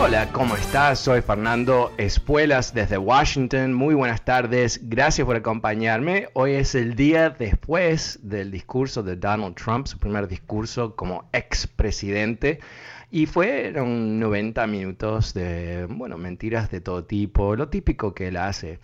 Hola, ¿cómo estás? Soy Fernando Espuelas desde Washington. Muy buenas tardes. Gracias por acompañarme. Hoy es el día después del discurso de Donald Trump, su primer discurso como expresidente. Y fueron 90 minutos de, bueno, mentiras de todo tipo, lo típico que él hace.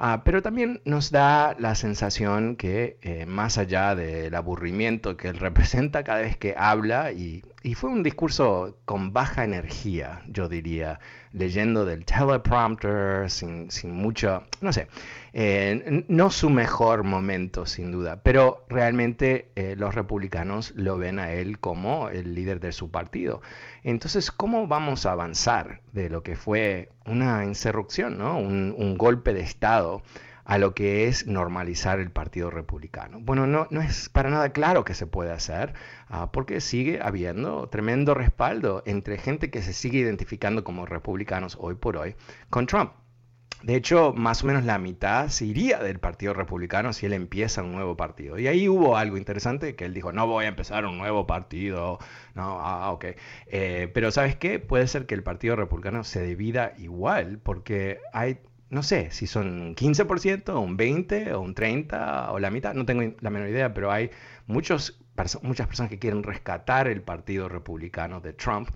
Ah, pero también nos da la sensación que eh, más allá del aburrimiento que él representa cada vez que habla, y, fue un discurso con baja energía, yo diría, leyendo del teleprompter, sin, sin mucho, no sé, eh, no su mejor momento sin duda, pero realmente eh, los republicanos lo ven a él como el líder de su partido. Entonces, ¿cómo vamos a avanzar de lo que fue una insurrección, ¿no? un, golpe de Estado? a lo que es normalizar el Partido Republicano. Bueno, no, no es para nada claro que se puede hacer, uh, porque sigue habiendo tremendo respaldo entre gente que se sigue identificando como republicanos hoy por hoy con Trump. De hecho, más o menos la mitad se iría del Partido Republicano si él empieza un nuevo partido. Y ahí hubo algo interesante que él dijo, no voy a empezar un nuevo partido. No, ah, ok. Eh, pero ¿sabes qué? Puede ser que el Partido Republicano se divida igual, porque hay no sé si son un 15%, un 20% o un 30% o la mitad, no tengo la menor idea, pero hay muchos, muchas personas que quieren rescatar el Partido Republicano de Trump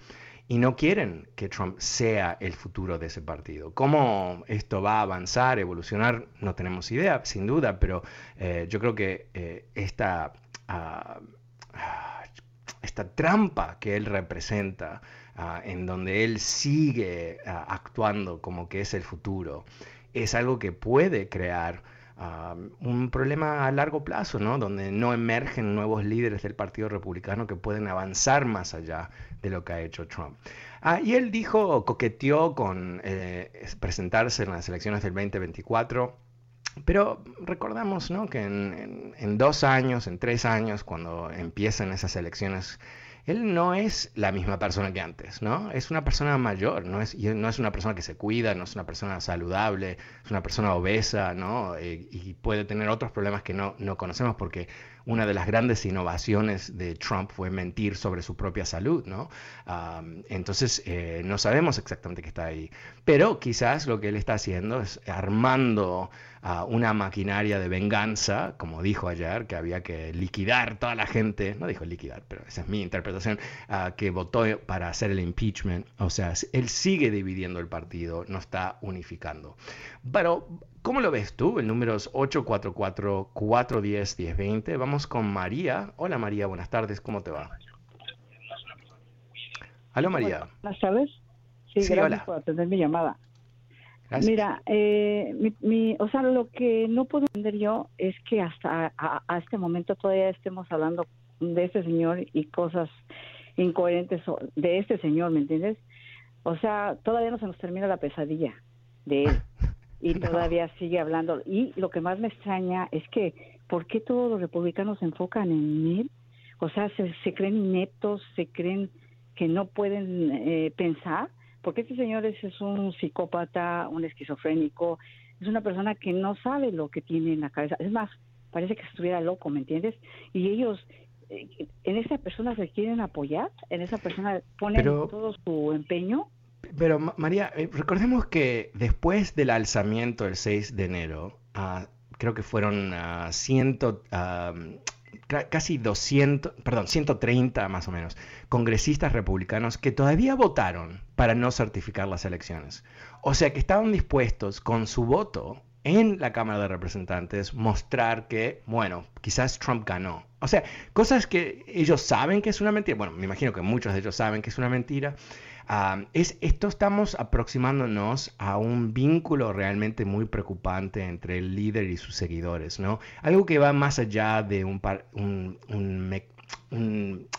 y no quieren que Trump sea el futuro de ese partido. ¿Cómo esto va a avanzar, evolucionar? No tenemos idea, sin duda, pero eh, yo creo que eh, esta, ah, esta trampa que él representa, Ah, en donde él sigue ah, actuando como que es el futuro, es algo que puede crear ah, un problema a largo plazo, ¿no? Donde no emergen nuevos líderes del Partido Republicano que pueden avanzar más allá de lo que ha hecho Trump. y él dijo, coqueteó con eh, presentarse en las elecciones del 2024. Pero recordamos ¿no? que en, dos años, en tres años, cuando empiezan esas elecciones él no es la misma persona que antes, ¿no? Es una persona mayor, no es, no es una persona que se cuida, no es una persona saludable, es una persona obesa, ¿no? Eh, y puede tener otros problemas que no, no conocemos porque una de las grandes innovaciones de Trump fue mentir sobre su propia salud, ¿no? entonces, eh, no sabemos exactamente qué está ahí. Pero quizás lo que él está haciendo es armando una maquinaria de venganza, como dijo ayer, que había que liquidar toda la gente, no dijo liquidar, pero esa es mi interpretación, que votó para hacer el impeachment. O sea, él sigue dividiendo el partido, no está unificando. Pero, ¿cómo lo ves tú? El número es 844-410-1020. Vamos con María. Hola María, buenas tardes, ¿cómo te va? Hola María. Buenas tardes. Sí, gracias por atender mi llamada. Mira, eh, mi, o sea, lo que no puedo entender yo es que hasta a, este momento todavía estemos hablando de este señor y cosas incoherentes de este señor, ¿me entiendes? O sea, todavía no se nos termina la pesadilla de él y todavía sigue hablando. Y lo que más me extraña es que, ¿por qué todos los republicanos se enfocan en él? O sea, se, se creen ineptos, se creen que no pueden eh, pensar porque este señor es, un psicópata, un esquizofrénico, es una persona que no sabe lo que tiene en la cabeza. Es más, parece que estuviera loco, ¿me entiendes? Y ellos eh, en esa persona se quieren apoyar, en esa persona ponen todo su empeño. Pero María, eh, recordemos que después del alzamiento el 6 de enero, ah, creo que fueron uh, ciento, casi 200, perdón, 130 más o menos, congresistas republicanos que todavía votaron para no certificar las elecciones. O sea que estaban dispuestos con su voto en la Cámara de Representantes mostrar que, bueno, quizás Trump ganó. O sea, cosas que ellos saben que es una mentira. Bueno, me imagino que muchos de ellos saben que es una mentira. Es, esto estamos aproximándonos a un vínculo realmente muy preocupante entre el líder y sus seguidores, ¿no? Algo que va más allá de un, un, un, Ah,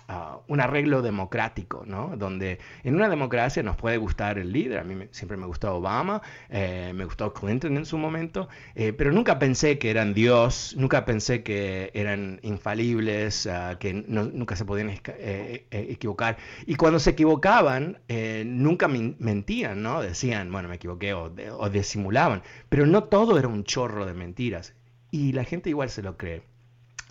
un, arreglo democrático, ¿no? Donde en una democracia nos puede gustar el líder, a mí siempre me gustó Obama, eh, me gustó Clinton en su momento, eh, pero nunca pensé que eran Dios, nunca pensé que eran infalibles, ah, que nunca se podían eh, equivocar. Y cuando se equivocaban, nunca mentían, ¿no? Decían, bueno, me equivoqué o, o disimulaban, pero no todo era un chorro de mentiras. Y la gente igual se lo cree.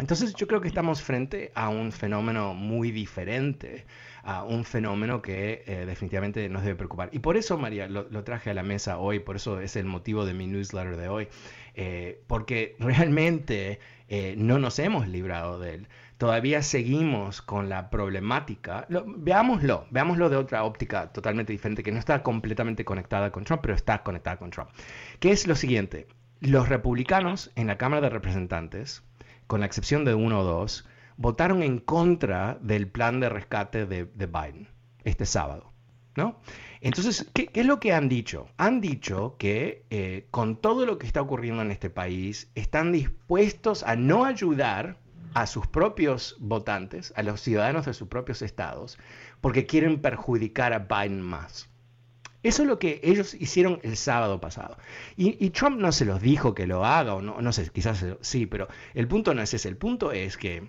Entonces yo creo que estamos frente a un fenómeno muy diferente, a un fenómeno que eh, definitivamente nos debe preocupar. Y por eso, María, lo, traje a la mesa hoy, por eso es el motivo de mi newsletter de hoy, eh, porque realmente eh, no nos hemos librado de él. Todavía seguimos con la problemática. veámoslo, veámoslo de otra óptica totalmente diferente, que no está completamente conectada con Trump, pero está conectada con Trump. Que es lo siguiente, los republicanos en la Cámara de Representantes, con la excepción de uno o dos, votaron en contra del plan de rescate de, Biden este sábado. ¿no? Entonces, ¿qué, es lo que han dicho? Han dicho que eh, con todo lo que está ocurriendo en este país, están dispuestos a no ayudar a sus propios votantes, a los ciudadanos de sus propios estados, porque quieren perjudicar a Biden más. Eso es lo que ellos hicieron el sábado pasado. Y, Trump no se los dijo que lo haga, o no, no sé, quizás sí, pero el punto no es ese. El punto es que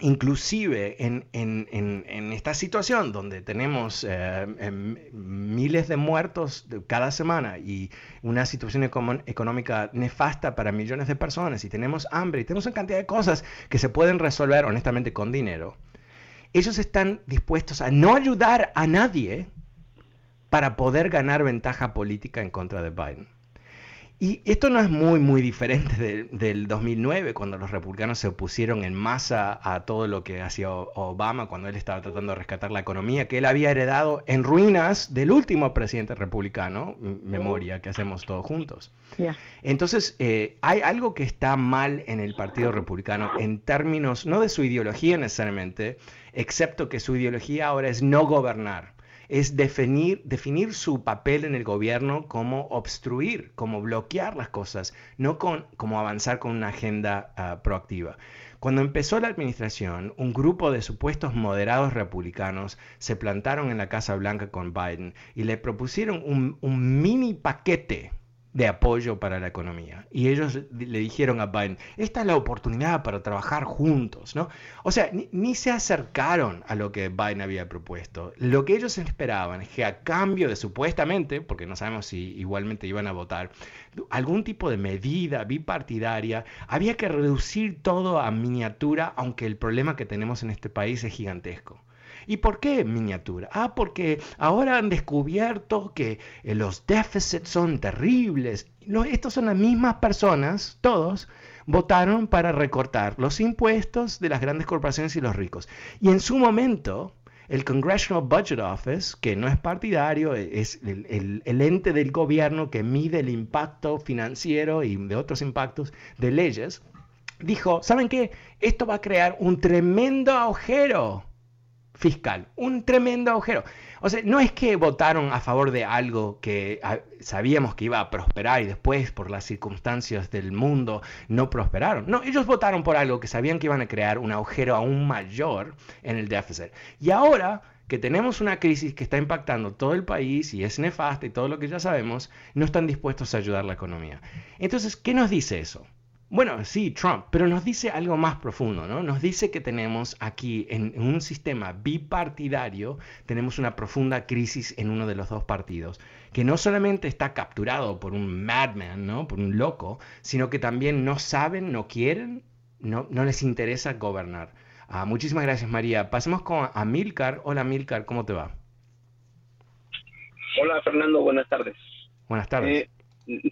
inclusive en, esta situación donde tenemos eh, em, miles de muertos cada semana y una situación económica nefasta para millones de personas y tenemos hambre y tenemos una cantidad de cosas que se pueden resolver honestamente con dinero, ellos están dispuestos a no ayudar a nadie para poder ganar ventaja política en contra de Biden. Y esto no es muy, muy diferente del 2009, cuando los republicanos se opusieron en masa a todo lo que hacía Obama cuando él estaba tratando de rescatar la economía, que él había heredado en ruinas del último presidente republicano, memoria que hacemos todos juntos. Entonces, eh, hay algo que está mal en el Partido Republicano en términos, no de su ideología necesariamente, excepto que su ideología ahora es no gobernar es definir, definir su papel en el gobierno como obstruir, como bloquear las cosas, no con, como avanzar con una agenda ah, proactiva. Cuando empezó la administración, un grupo de supuestos moderados republicanos se plantaron en la Casa Blanca con Biden y le propusieron un, un mini paquete de apoyo para la economía. Y ellos le dijeron a Biden, esta es la oportunidad para trabajar juntos, ¿no? O sea, ni, se acercaron a lo que Biden había propuesto. Lo que ellos esperaban es que a cambio de supuestamente, porque no sabemos si igualmente iban a votar, algún tipo de medida bipartidaria, había que reducir todo a miniatura, aunque el problema que tenemos en este país es gigantesco. ¿Y por qué miniatura? Ah, porque ahora han descubierto que eh, los déficits son terribles. estos son las mismas personas, todos, votaron para recortar los impuestos de las grandes corporaciones y los ricos. Y en su momento, el Congressional Budget Office, que no es partidario, e, es el, el, ente del gobierno que mide el impacto financiero y de otros impactos de leyes, dijo, ¿saben qué? Esto va a crear un tremendo agujero fiscal. Un tremendo agujero. O sea, no es que votaron a favor de algo que ah, sabíamos que iba a prosperar y después por las circunstancias del mundo no prosperaron. No, ellos votaron por algo que sabían que iban a crear un agujero aún mayor en el déficit. Y ahora que tenemos una crisis que está impactando todo el país y es nefasta y todo lo que ya sabemos, no están dispuestos a ayudar la economía. Entonces, ¿qué nos dice eso? Bueno, sí, Trump, pero nos dice algo más profundo, ¿no? Nos dice que tenemos aquí en, un sistema bipartidario, tenemos una profunda crisis en uno de los dos partidos, que no solamente está capturado por un madman, ¿no? Por un loco, sino que también no saben, no quieren, no, no les interesa gobernar. Ah, muchísimas gracias, María. Pasemos con Amilcar. Hola, Amilcar, ¿cómo te va? Hola Fernando, buenas tardes. Buenas tardes. Eh,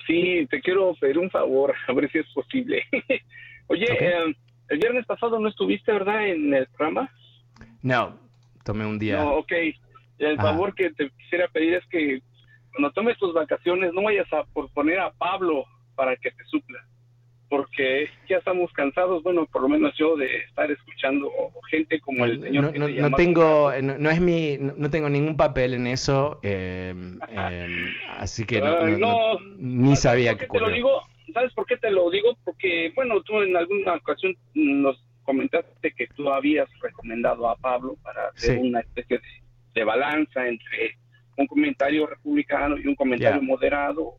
sí, te quiero pedir un favor, a ver si es posible. Oye, eh, el viernes pasado no estuviste, ¿verdad, en el programa? No, tomé un día. No, ok. El favor que te quisiera pedir es que cuando tomes tus vacaciones no vayas a por poner a Pablo para que te supla porque ya estamos cansados, bueno, por lo menos yo de estar escuchando gente como el señor. No, no, tengo, no, es mi, no, tengo ningún papel en eso, em, así que no, ni sabía que te lo digo, ¿Sabes por qué te lo digo? Porque, bueno, tú en alguna ocasión nos comentaste que tú habías recomendado a Pablo para hacer una especie de, balanza entre un comentario republicano y un comentario moderado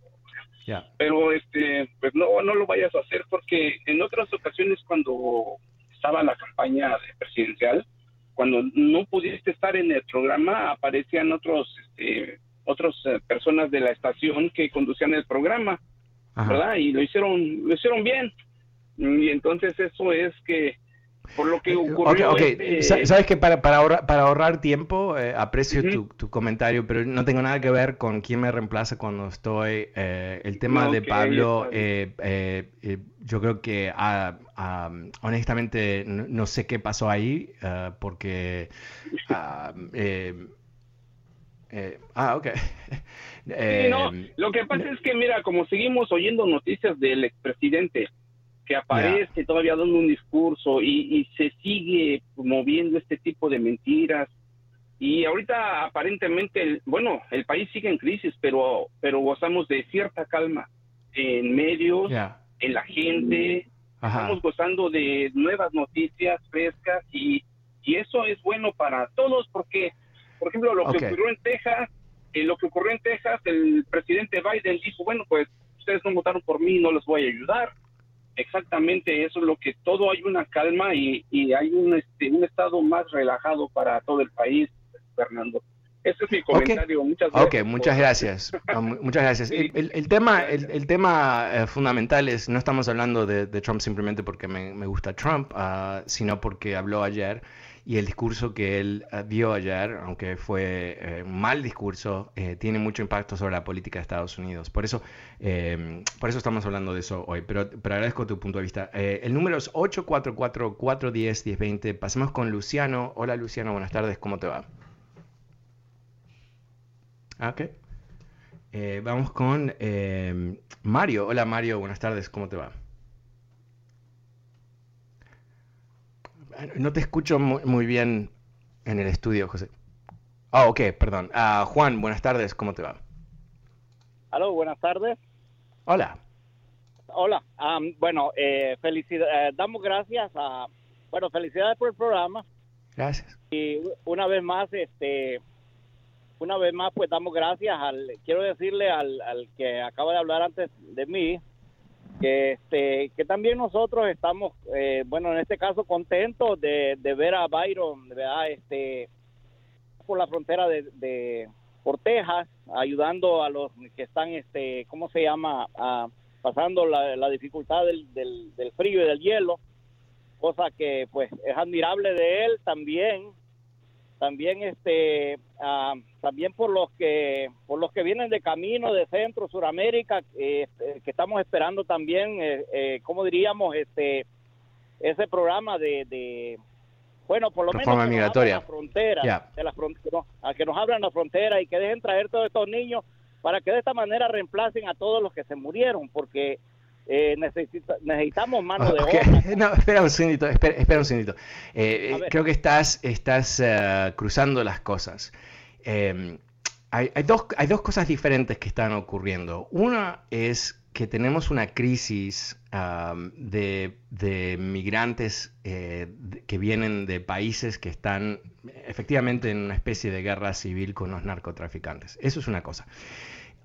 pero este, pues no, no lo vayas a hacer porque en otras ocasiones cuando estaba la campaña presidencial, cuando no pudiste estar en el programa, aparecían otros, este, otras eh, personas de la estación que conducían el programa, ¿verdad? Y lo hicieron, lo hicieron bien. Y entonces eso es que por lo que eh, ocurrió. Okay, Sabes que para, para, ahorrar, para ahorrar tiempo, eh, aprecio tu, comentario, pero no tengo nada que ver con quién me reemplaza cuando estoy. Eh, el tema de Pablo, yo creo que ah, ah, honestamente no, sé qué pasó ahí, porque. ah, ah ok. no, lo que pasa es que, mira, como seguimos oyendo noticias del expresidente que aparece todavía dando un discurso y, se sigue moviendo este tipo de mentiras. Y ahorita aparentemente, bueno, el país sigue en crisis, pero, pero gozamos de cierta calma en medios, en la gente, estamos gozando de nuevas noticias frescas y, y eso es bueno para todos porque, por ejemplo, lo que ocurrió en Texas, eh, lo que ocurrió en Texas, el presidente Biden dijo, bueno, pues ustedes no votaron por mí, no les voy a ayudar exactamente eso es lo que todo hay una calma y, hay un, este, un estado más relajado para todo el país, Fernando. Ese es mi comentario. Muchas gracias. Ok, muchas gracias. muchas gracias. El, tema, el, tema eh, fundamental es, no estamos hablando de, Trump simplemente porque me, gusta Trump, uh, sino porque habló ayer y el discurso que él eh, dio ayer, aunque fue eh, un mal discurso, eh, tiene mucho impacto sobre la política de Estados Unidos. Por eso, por eso estamos hablando de eso hoy, pero, pero agradezco tu punto de vista. el número es 844-410-1020. Pasemos con Luciano. Hola Luciano, buenas tardes, ¿cómo te va? Ah, ok. vamos con Mario. Hola Mario, buenas tardes, ¿cómo te va? No te escucho muy, bien en el estudio, José. Ah, ok, perdón. Uh, Juan, buenas tardes, ¿cómo te va? Aló, buenas tardes. Hola. Hola, bueno, eh, eh, damos gracias a, bueno, felicidades por el programa. Gracias. Y una vez más, este, una vez más, pues damos gracias al, quiero decirle al, al que acaba de hablar antes de mí, que este que también nosotros estamos eh, bueno en este caso contentos de, ver a Byron ¿verdad? este por la frontera de, de por Texas ayudando a los que están este cómo se llama pasando la, dificultad del, del, frío y del hielo cosa que pues es admirable de él también también este ah, también por los que por los que vienen de camino de Centro Suramérica eh, que estamos esperando también eh, eh, cómo diríamos este ese programa de, bueno por lo menos migratoria. la frontera de la frontera a que nos abran la frontera y que dejen traer todos estos niños para que de esta manera reemplacen a todos los que se murieron porque eh, necesitamos mano de obra. No, espera un segundito, espera, un segundito. Eh, creo que estás, estás eh, cruzando las cosas. Em, hay, dos, hay dos cosas diferentes que están ocurriendo. Una es que tenemos una crisis de, de, migrantes que vienen de países que están efectivamente en una especie de guerra civil con los narcotraficantes. Eso es una cosa.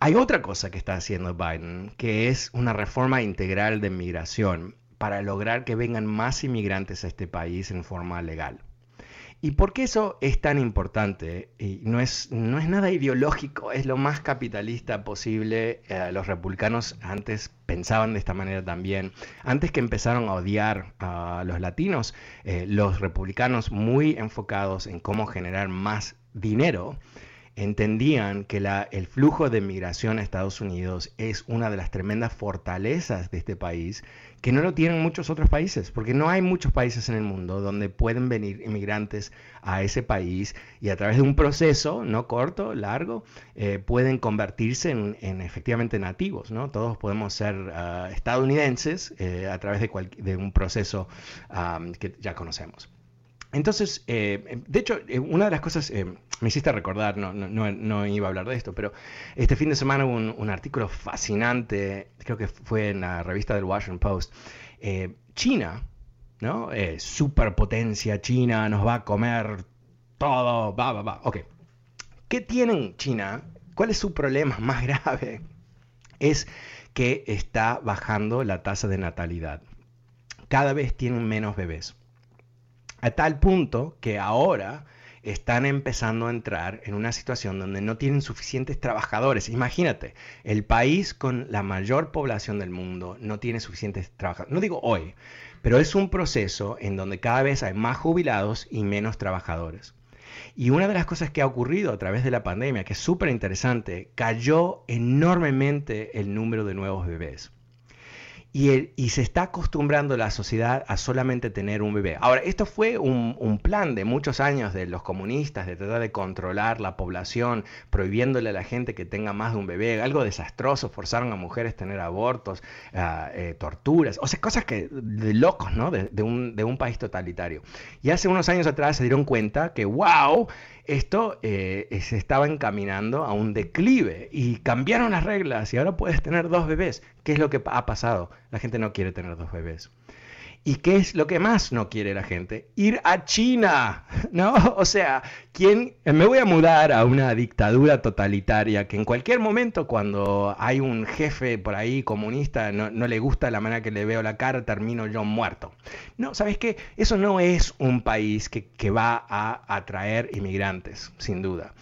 Hay otra cosa que está haciendo Biden, que es una reforma integral de migración para lograr que vengan más inmigrantes a este país en forma legal. ¿Y por qué eso es tan importante? Y no, es, no es nada ideológico, es lo más capitalista posible. Eh, los republicanos antes pensaban de esta manera también. Antes que empezaron a odiar a los latinos, eh, los republicanos muy enfocados en cómo generar más dinero, entendían que el flujo de migración a Estados Unidos es una de las tremendas fortalezas de este país que no lo tienen muchos otros países, porque no hay muchos países en el mundo donde pueden venir inmigrantes a ese país y a través de un proceso, no corto, largo, eh, pueden convertirse en, efectivamente nativos, ¿no? Todos podemos ser ah, estadounidenses eh, a través de, de un proceso que ya conocemos. Entonces, eh, de hecho, eh, una de las cosas, eh, me hiciste recordar, no, iba a hablar de esto, pero este fin de semana hubo un, artículo fascinante, creo que fue en la revista del Washington Post. China, ¿no? superpotencia China, nos va a comer todo, va, va, va. Ok. ¿Qué tienen China? ¿Cuál es su problema más grave? Es que está bajando la tasa de natalidad. Cada vez tienen menos bebés. A tal punto que ahora están empezando a entrar en una situación donde no tienen suficientes trabajadores. Imagínate, el país con la mayor población del mundo no tiene suficientes trabajadores. No digo hoy, pero es un proceso en donde cada vez hay más jubilados y menos trabajadores. Y una de las cosas que ha ocurrido a través de la pandemia, que es súper interesante, cayó enormemente el número de nuevos bebés. Y, se está acostumbrando la sociedad a solamente tener un bebé. Ahora, esto fue un, plan de muchos años de los comunistas, de tratar de controlar la población, prohibiéndole a la gente que tenga más de un bebé, algo desastroso, forzaron a mujeres a tener abortos, eh, torturas, o sea, cosas que de locos, ¿no? De, un, de un país totalitario. Y hace unos años atrás se dieron cuenta que, wow, esto eh, se estaba encaminando a un declive y cambiaron las reglas y ahora puedes tener dos bebés. ¿Qué es lo que ha pasado? La gente no quiere tener dos bebés. ¿Y qué es lo que más no quiere la gente? Ir a China, ¿no? O sea, ¿quién? Me voy a mudar a una dictadura totalitaria que en cualquier momento cuando hay un jefe por ahí comunista no, no le gusta la manera que le veo la cara, termino yo muerto. No, ¿sabes qué? Eso no es un país que, que va a atraer inmigrantes, sin duda.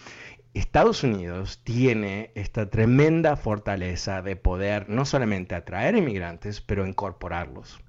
Estados Unidos tiene esta tremenda fortaleza de poder no solamente atraer inmigrantes, pero incorporarlos.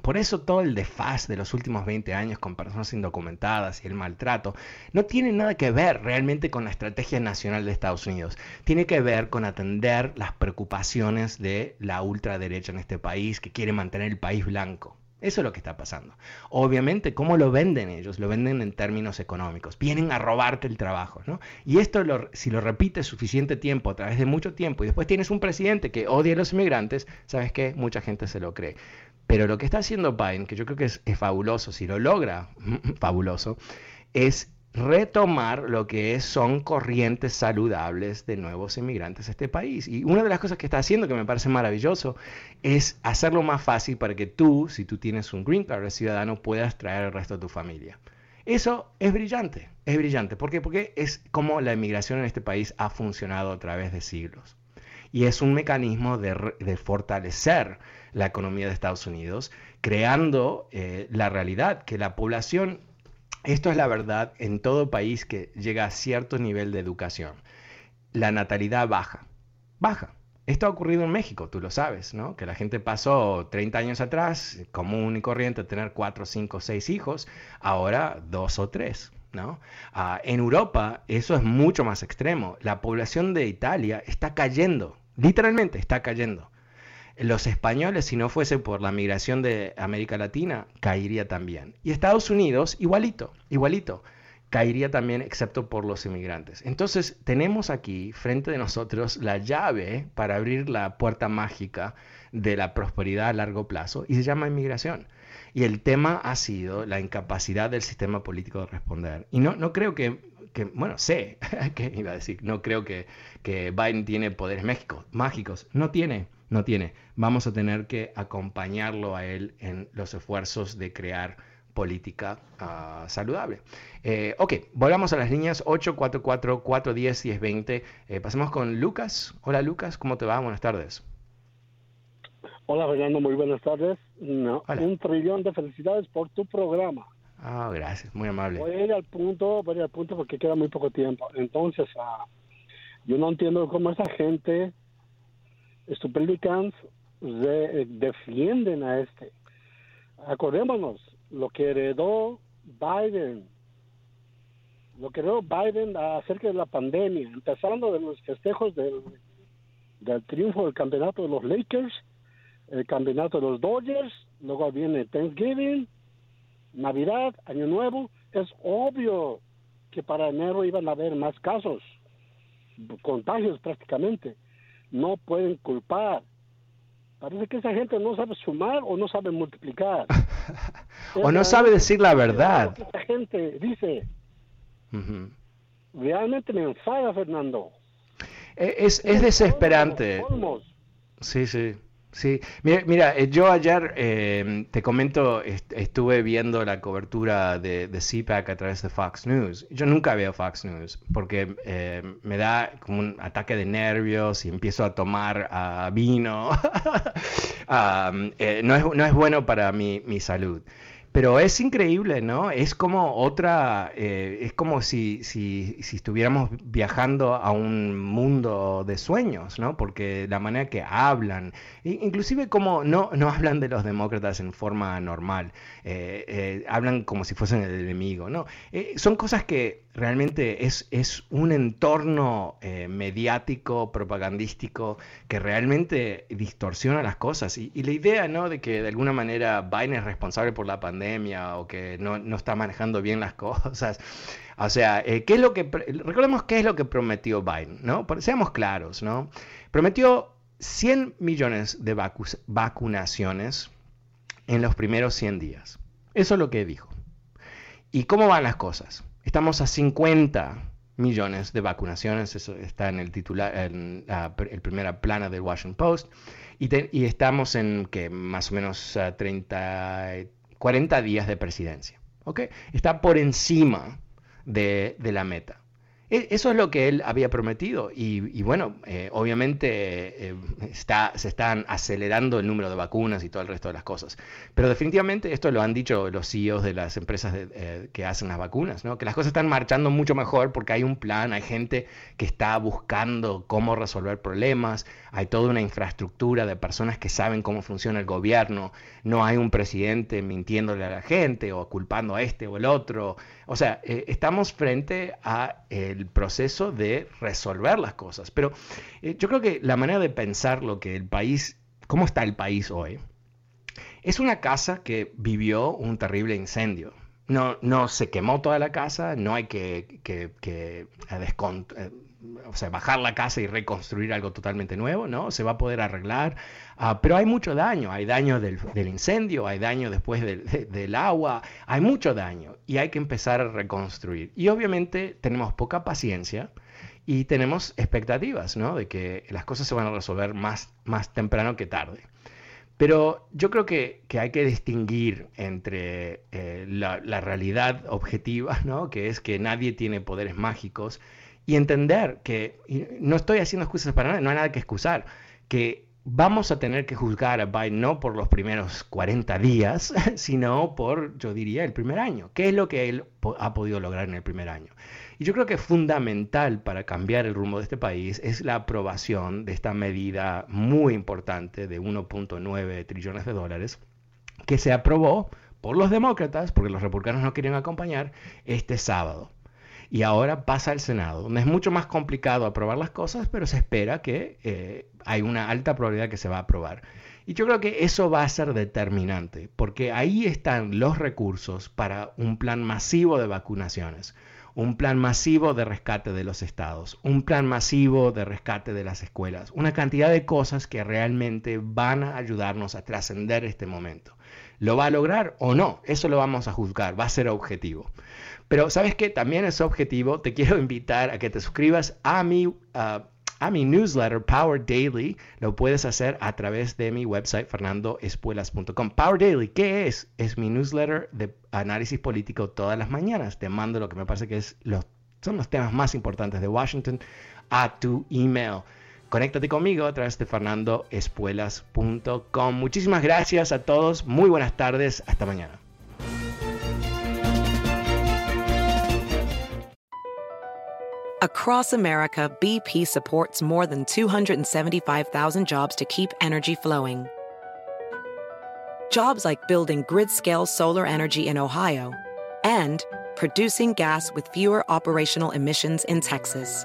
Por eso todo el desfaz de los últimos 20 años con personas indocumentadas y el maltrato no tiene nada que ver realmente con la estrategia nacional de Estados Unidos. Tiene que ver con atender las preocupaciones de la ultraderecha en este país que quiere mantener el país blanco. Eso es lo que está pasando. Obviamente, ¿cómo lo venden ellos? Lo venden en términos económicos. Vienen a robarte el trabajo, ¿no? Y esto, si lo repites suficiente tiempo, a través de mucho tiempo, y después tienes un presidente que odia a los inmigrantes, ¿sabes qué? Mucha gente se lo cree. Pero lo que está haciendo Biden, que yo creo que es, fabuloso, si lo logra, fabuloso, es retomar lo que son corrientes saludables de nuevos inmigrantes a este país. Y una de las cosas que está haciendo, que me parece maravilloso, es hacerlo más fácil para que tú, si tú tienes un green card de ciudadano, puedas traer al resto de tu familia. Eso es brillante, es brillante. ¿Por qué? Porque es como la inmigración en este país ha funcionado a través de siglos. Y es un mecanismo de fortalecer la economía de Estados Unidos, creando eh, la realidad que la población, esto es la verdad en todo país que llega a cierto nivel de educación, la natalidad baja, baja. Esto ha ocurrido en México, tú lo sabes, ¿no? Que la gente pasó 30 años atrás, común y corriente, tener 4, 5, 6 hijos, ahora dos o tres. ¿no? Ah, en Europa eso es mucho más extremo. La población de Italia está cayendo, literalmente está cayendo los españoles, si no fuese por la migración de América Latina, caería también. Y Estados Unidos, igualito, igualito, caería también excepto por los inmigrantes. Entonces tenemos aquí frente de nosotros la llave para abrir la puerta mágica de la prosperidad a largo plazo y se llama inmigración. Y el tema ha sido la incapacidad del sistema político de responder. Y no, no creo que, que bueno, sé, que iba a decir, no creo que, que Biden tiene poderes mágicos. No tiene no tiene. Vamos a tener que acompañarlo a él en los esfuerzos de crear política ah, saludable. Eh, ok, volvamos a las líneas 844-410-1020. Eh, pasemos con Lucas. Hola Lucas, ¿cómo te va? Buenas tardes. Hola Fernando, muy buenas tardes. un trillón de felicidades por tu programa. Ah, gracias, muy amable. Voy a ir al punto, voy a ir al punto porque queda muy poco tiempo. Entonces, ah, yo no entiendo cómo esa gente republicans defienden a este. Acordémonos, lo que heredó Biden, lo que veo Biden acerca de la pandemia, empezando de los festejos del, del triunfo del campeonato de los Lakers, el campeonato de los Dodgers, luego viene Thanksgiving, Navidad, Año Nuevo, es obvio que para enero iban a haber más casos, contagios prácticamente. No pueden culpar. Parece que esa gente no sabe sumar o no sabe multiplicar. o no sabe decir la verdad. esa gente dice. Realmente me enfada, Fernando. E, es, es desesperante. Sí, sí. Sí, mira, eh, yo ayer em, te comento, estuve viendo la cobertura de, de, CPAC a través de Fox News. Yo nunca veo Fox News porque em, me da como un ataque de nervios y empiezo a tomar vino. Eh, no, es, no, es, bueno para mi, mi salud. Pero es increíble, ¿no? Es como otra, eh, es como si, si, si, estuviéramos viajando a un mundo de sueños, ¿no? Porque la manera que hablan, inclusive como no, no hablan de los demócratas en forma normal, eh, eh, hablan como si fuesen el enemigo, ¿no? son cosas que realmente es, es un entorno eh, mediático, propagandístico, que realmente distorsiona las cosas. Y, la idea, ¿no? De que de alguna manera Biden es responsable por la pandemia o que no, no está manejando bien las cosas. O sea, eh, ¿qué es lo que, recordemos qué es lo que prometió Biden, ¿no? Seamos claros, ¿no? Prometió 100 millones de vacunaciones en los primeros 100 días. Eso es lo que dijo. ¿Y cómo van las cosas? Estamos a 50 millones de vacunaciones, eso está en el titular, en la primera plana del Washington Post, y, estamos en que más o menos 30, 40 días de presidencia. ¿okay? Está por encima de la meta. E, eso es lo que él había prometido y, bueno, eh, obviamente eh, está, se están acelerando el número de vacunas y todo el resto de las cosas. Pero definitivamente esto lo han dicho los CEOs de las empresas eh, que hacen las vacunas, ¿no? que las cosas están marchando mucho mejor porque hay un plan, hay gente que está buscando cómo resolver problemas, hay toda una infraestructura de personas que saben cómo funciona el gobierno, no hay un presidente mintiéndole a la gente o culpando a este o el otro. O sea, estamos frente a proceso de resolver las cosas. Pero eh, yo creo que la manera de pensar lo que el país, cómo está el país hoy, es una casa que vivió un terrible incendio. No, no se quemó toda la casa, no hay que, que, que eh, eh, o sea, bajar la casa y reconstruir algo totalmente nuevo, ¿no? Se va a poder arreglar, ah, pero hay mucho daño, hay daño del, incendio, hay daño después del, agua, hay mucho daño y hay que empezar a reconstruir. Y obviamente tenemos poca paciencia y tenemos expectativas, ¿no? De que las cosas se van a resolver más, más temprano que tarde. Pero yo creo que, hay que distinguir entre eh, la, la, realidad objetiva, ¿no? que es que nadie tiene poderes mágicos, y entender que no estoy haciendo excusas para nada, no hay nada que excusar, que vamos a tener que juzgar a Biden no por los primeros 40 días, sino por, yo diría, el primer año. ¿Qué es lo que él ha podido lograr en el primer año? Y yo creo que fundamental para cambiar el rumbo de este país es la aprobación de esta medida muy importante de 1.9 trillones de dólares que se aprobó por los demócratas, porque los republicanos no querían acompañar, este sábado y ahora pasa al Senado, donde es mucho más complicado aprobar las cosas, pero se espera que eh, hay una alta probabilidad que se va a aprobar. Y yo creo que eso va a ser determinante, porque ahí están los recursos para un plan masivo de vacunaciones, un plan masivo de rescate de los estados, un plan masivo de rescate de las escuelas, una cantidad de cosas que realmente van a ayudarnos a trascender este momento. ¿Lo va a lograr o no? Eso lo vamos a juzgar, va a ser objetivo. Pero sabes que también es objetivo, te quiero invitar a que te suscribas a mi, a mi newsletter Power Daily. Lo puedes hacer a través de mi website fernandoespuelas.com. Power Daily, ¿qué es? Es mi newsletter de análisis político todas las mañanas. Te mando lo que me parece que es los, son los temas más importantes de Washington a tu email. Conéctate conmigo a través de fernandoespuelas.com. Muchísimas gracias a todos. Muy buenas tardes. Hasta mañana. Across America, BP supports more than 275,000 jobs to keep energy flowing. Jobs like building grid scale solar energy in Ohio and producing gas with fewer operational emissions in Texas.